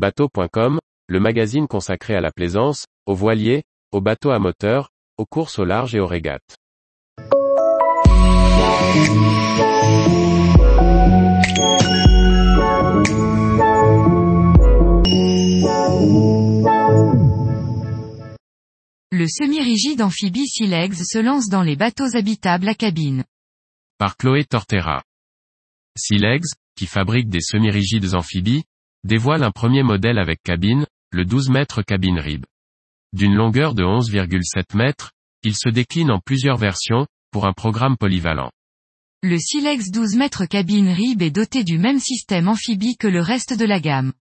Bateau.com, le magazine consacré à la plaisance, aux voiliers, aux bateaux à moteur, aux courses au large et aux régates. Le semi-rigide amphibie Silex se lance dans les bateaux habitables à cabine. Par Chloé Tortera. Silex, qui fabrique des semi-rigides amphibies, dévoile un premier modèle avec cabine, le 12 mètres cabine rib. D'une longueur de 11,7 mètres, il se décline en plusieurs versions, pour un programme polyvalent. Le Silex 12 mètres cabine rib est doté du même système amphibie que le reste de la gamme.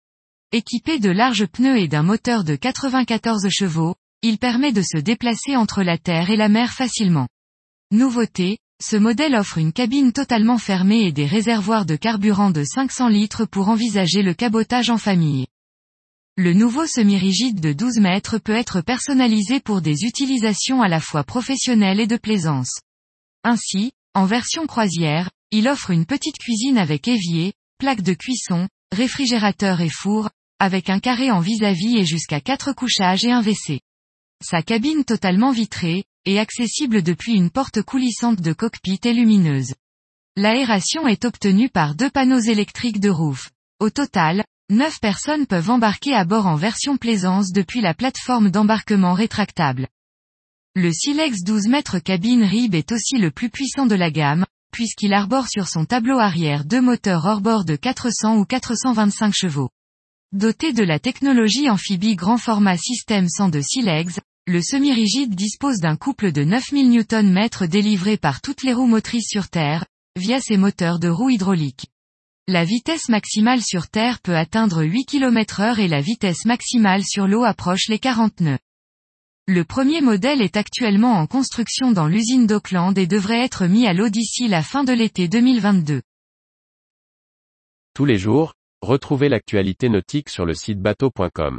Équipé de larges pneus et d'un moteur de 94 chevaux, il permet de se déplacer entre la terre et la mer facilement. Nouveauté, ce modèle offre une cabine totalement fermée et des réservoirs de carburant de 500 litres pour envisager le cabotage en famille. Le nouveau semi-rigide de 12 mètres peut être personnalisé pour des utilisations à la fois professionnelles et de plaisance. Ainsi, en version croisière, il offre une petite cuisine avec évier, plaque de cuisson, réfrigérateur et four, avec un carré en vis-à-vis -vis et jusqu'à 4 couchages et un WC. Sa cabine totalement vitrée, est accessible depuis une porte coulissante de cockpit et lumineuse. L'aération est obtenue par deux panneaux électriques de roof. Au total, 9 personnes peuvent embarquer à bord en version plaisance depuis la plateforme d'embarquement rétractable. Le Silex 12 mètres cabine RIB est aussi le plus puissant de la gamme, puisqu'il arbore sur son tableau arrière deux moteurs hors-bord de 400 ou 425 chevaux. Doté de la technologie amphibie grand format système 100 de Silex, le semi-rigide dispose d'un couple de 9000 Nm délivré par toutes les roues motrices sur Terre, via ses moteurs de roues hydrauliques. La vitesse maximale sur Terre peut atteindre 8 km heure et la vitesse maximale sur l'eau approche les 40 nœuds. Le premier modèle est actuellement en construction dans l'usine d'Auckland et devrait être mis à l'eau d'ici la fin de l'été 2022. Tous les jours, retrouvez l'actualité nautique sur le site bateau.com.